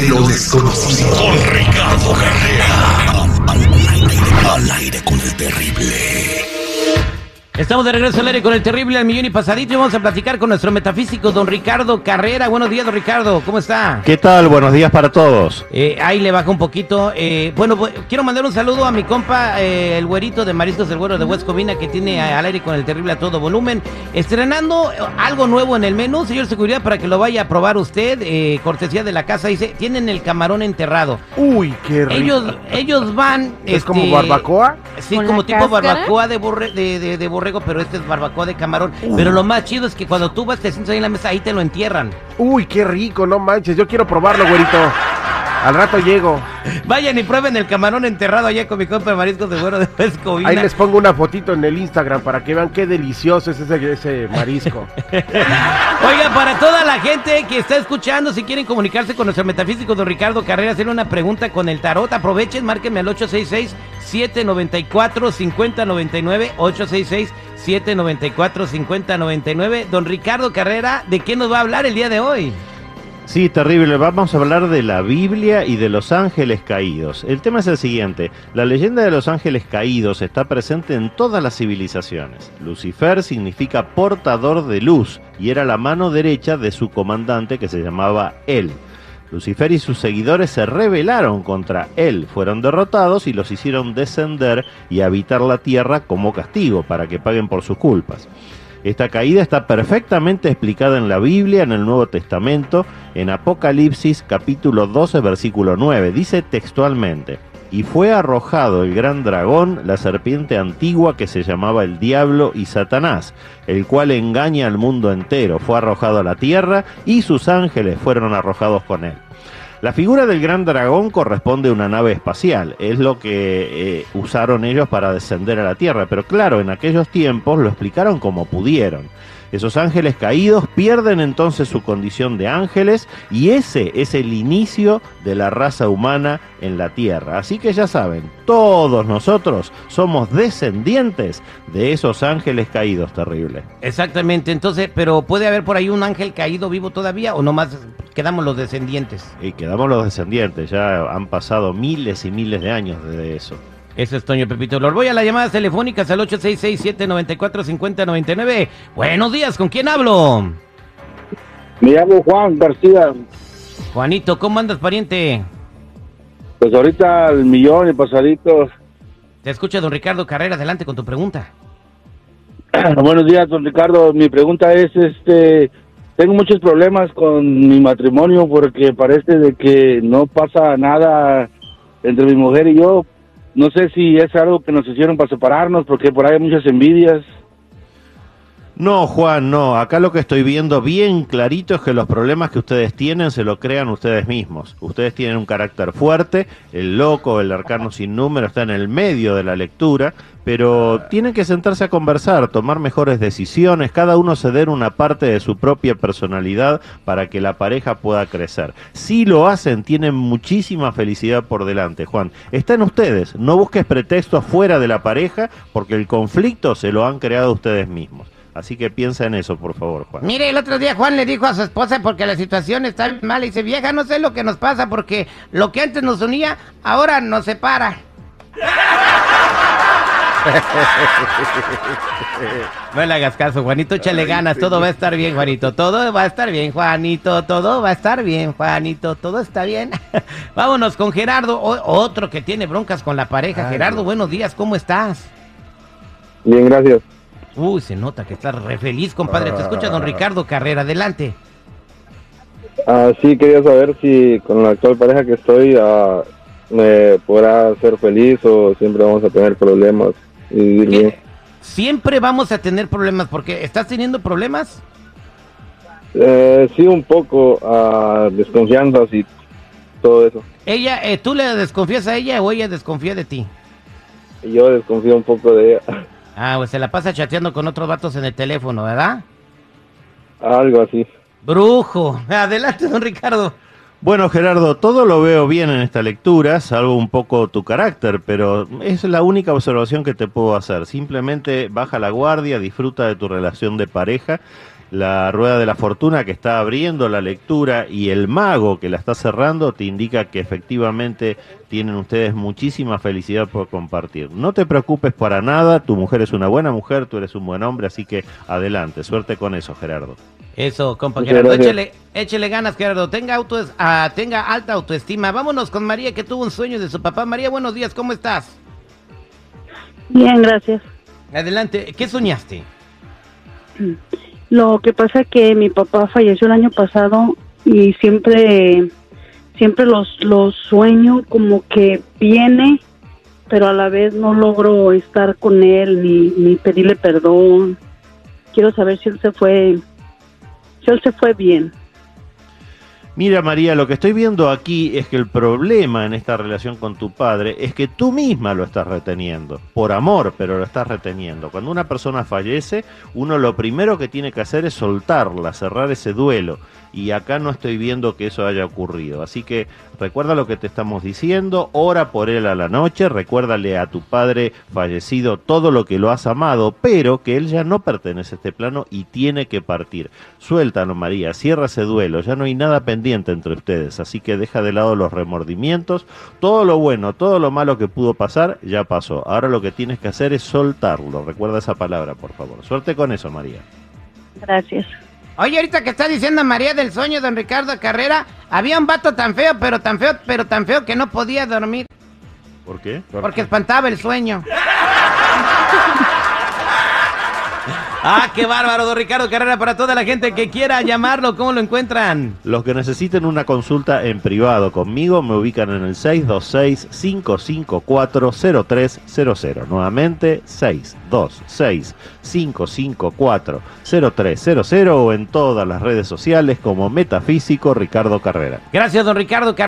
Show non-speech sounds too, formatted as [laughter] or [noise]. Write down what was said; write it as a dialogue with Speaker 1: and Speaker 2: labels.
Speaker 1: de lo desconocido. Con Ricardo Carrera. Al aire con el terrible.
Speaker 2: Estamos de regreso al aire con el terrible al millón y pasadito y vamos a platicar con nuestro metafísico don Ricardo Carrera. Buenos días, don Ricardo, ¿cómo está?
Speaker 3: ¿Qué tal? Buenos días para todos.
Speaker 2: Eh, ahí le baja un poquito. Eh, bueno, pues, quiero mandar un saludo a mi compa, eh, el güerito de Mariscos del Güero de West Covina, que tiene al aire con el terrible a todo volumen, estrenando algo nuevo en el menú, señor Seguridad, para que lo vaya a probar usted. eh, cortesía de la casa, dice, tienen el camarón enterrado.
Speaker 4: Uy, qué rico.
Speaker 2: Ellos, ellos van...
Speaker 4: ¿Es
Speaker 2: este,
Speaker 4: como barbacoa?
Speaker 2: Sí,
Speaker 5: ¿Con
Speaker 2: como tipo
Speaker 5: cáscara?
Speaker 2: barbacoa de, borre- de, de- de pero este es barbacoa de camarón. Pero lo más chido es que cuando tú vas, te sientas ahí en la mesa, ahí te lo entierran.
Speaker 4: Uy, qué rico, no manches. Yo quiero probarlo, güerito. Al rato llego.
Speaker 2: Vayan y prueben el camarón enterrado allá con mi compa de mariscos de güero de Pescovina.
Speaker 4: Ahí les pongo una fotito en el Instagram para que vean qué delicioso es ese, ese marisco. [laughs]
Speaker 2: Oiga, para toda la gente que está escuchando, si quieren comunicarse con nuestro metafísico don Ricardo Carrera, hacer una pregunta con el tarot, aprovechen, márquenme al 866-794-5099, 866-794-5099. Don Ricardo Carrera, ¿de qué nos va a hablar el día de hoy?
Speaker 3: Sí, terrible. Vamos a hablar de la Biblia y de los ángeles caídos. El tema es el siguiente. La leyenda de los ángeles caídos está presente en todas las civilizaciones. Lucifer significa portador de luz y era la mano derecha de su comandante que se llamaba él. Lucifer y sus seguidores se rebelaron contra él, fueron derrotados y los hicieron descender y habitar la tierra como castigo para que paguen por sus culpas. Esta caída está perfectamente explicada en la Biblia, en el Nuevo Testamento, en Apocalipsis capítulo 12, versículo 9. Dice textualmente, y fue arrojado el gran dragón, la serpiente antigua que se llamaba el diablo y Satanás, el cual engaña al mundo entero. Fue arrojado a la tierra y sus ángeles fueron arrojados con él. La figura del gran dragón corresponde a una nave espacial, es lo que eh, usaron ellos para descender a la Tierra, pero claro, en aquellos tiempos lo explicaron como pudieron. Esos ángeles caídos pierden entonces su condición de ángeles y ese es el inicio de la raza humana en la Tierra. Así que ya saben, todos nosotros somos descendientes de esos ángeles caídos terribles.
Speaker 2: Exactamente, entonces, pero ¿puede haber por ahí un ángel caído vivo todavía o nomás quedamos los descendientes?
Speaker 3: Y quedamos los descendientes, ya han pasado miles y miles de años desde eso.
Speaker 2: Ese es Toño Pepito Lor. Voy a las llamadas telefónicas al 866-794-5099. Buenos días, ¿con quién hablo?
Speaker 6: Me llamo Juan García.
Speaker 2: Juanito, ¿cómo andas, pariente?
Speaker 6: Pues ahorita el millón y pasadito.
Speaker 2: Te escucha don Ricardo Carrera, adelante con tu pregunta. [clears throat]
Speaker 6: Buenos días, don Ricardo. Mi pregunta es, este, tengo muchos problemas con mi matrimonio porque parece de que no pasa nada entre mi mujer y yo. No sé si es algo que nos hicieron para separarnos porque por ahí hay muchas envidias.
Speaker 3: No, Juan, no. Acá lo que estoy viendo bien clarito es que los problemas que ustedes tienen se lo crean ustedes mismos. Ustedes tienen un carácter fuerte, el loco, el arcano sin número está en el medio de la lectura, pero tienen que sentarse a conversar, tomar mejores decisiones, cada uno ceder una parte de su propia personalidad para que la pareja pueda crecer. Si lo hacen, tienen muchísima felicidad por delante, Juan. Está en ustedes. No busques pretextos fuera de la pareja porque el conflicto se lo han creado ustedes mismos. Así que piensa en eso, por favor, Juan.
Speaker 2: Mire, el otro día Juan le dijo a su esposa porque la situación está mala. Y dice, vieja, no sé lo que nos pasa porque lo que antes nos unía, ahora nos separa. [laughs] No le hagas caso, Juanito, échale ganas, todo va a estar bien, Juanito, todo va a estar bien, Juanito, todo va a estar bien, Juanito, todo está bien. [laughs] Vámonos con Gerardo, o- otro que tiene broncas con la pareja. Gerardo, buenos días, ¿cómo estás?
Speaker 6: Bien, gracias.
Speaker 2: Uy, se nota que estás re feliz, compadre. Te escucha don Ricardo Carrera, adelante.
Speaker 6: Ah, sí, quería saber si con la actual pareja que estoy ah, me podrá ser feliz o siempre vamos a tener problemas y vivir bien.
Speaker 2: Siempre vamos a tener problemas porque estás teniendo problemas.
Speaker 6: Eh, sí, un poco ah, desconfianzas y todo eso.
Speaker 2: Ella, eh, ¿tú le desconfías a ella o ella desconfía de ti?
Speaker 6: Yo desconfío un poco de ella. [laughs]
Speaker 2: Ah, pues se la pasa chateando con otros vatos en el teléfono, ¿verdad?
Speaker 6: Algo así.
Speaker 2: Brujo. [laughs] Adelante, don Ricardo.
Speaker 3: Bueno, Gerardo, todo lo veo bien en esta lectura, salvo un poco tu carácter, pero es la única observación que te puedo hacer. Simplemente baja la guardia, disfruta de tu relación de pareja la rueda de la fortuna que está abriendo la lectura y el mago que la está cerrando te indica que efectivamente tienen ustedes muchísima felicidad por compartir. No te preocupes para nada, tu mujer es una buena mujer, tú eres un buen hombre, así que adelante, suerte con eso, Gerardo.
Speaker 2: Eso, compa Gerardo.
Speaker 6: gracias.
Speaker 2: Échele, échele ganas, Gerardo. Tenga, auto, ah, tenga alta autoestima. Vámonos con María, que tuvo un sueño de su papá. María, buenos días, ¿cómo estás?
Speaker 5: Bien, gracias.
Speaker 2: Adelante, ¿qué soñaste?
Speaker 5: Lo que pasa es que mi papá falleció el año pasado y siempre, siempre los, los sueño como que viene, pero a la vez no logro estar con él ni, ni pedirle perdón. Quiero saber si él se fue, si él se fue bien.
Speaker 3: Mira María, lo que estoy viendo aquí es que el problema en esta relación con tu padre es que tú misma lo estás reteniendo, por amor, pero lo estás reteniendo. Cuando una persona fallece, uno lo primero que tiene que hacer es soltarla, cerrar ese duelo. Y acá no estoy viendo que eso haya ocurrido. Así que recuerda lo que te estamos diciendo, ora por él a la noche, recuérdale a tu padre fallecido todo lo que lo has amado, pero que él ya no pertenece a este plano y tiene que partir. Suéltalo María, cierra ese duelo, ya no hay nada pendiente entre ustedes, así que deja de lado los remordimientos, todo lo bueno, todo lo malo que pudo pasar, ya pasó. Ahora lo que tienes que hacer es soltarlo, recuerda esa palabra, por favor. Suerte con eso, María.
Speaker 5: Gracias.
Speaker 2: Oye, ahorita que está diciendo María del sueño, don Ricardo Carrera, había un vato tan feo, pero tan feo, pero tan feo que no podía dormir,
Speaker 3: ¿Por qué?
Speaker 2: porque espantaba el sueño. Ah, qué bárbaro, don Ricardo Carrera, para toda la gente que quiera llamarlo, ¿cómo lo encuentran?
Speaker 3: Los que necesiten una consulta en privado conmigo me ubican en el 626-554-0300. Nuevamente, 626-554-0300 o en todas las redes sociales como Metafísico Ricardo Carrera.
Speaker 2: Gracias, don Ricardo Carrera.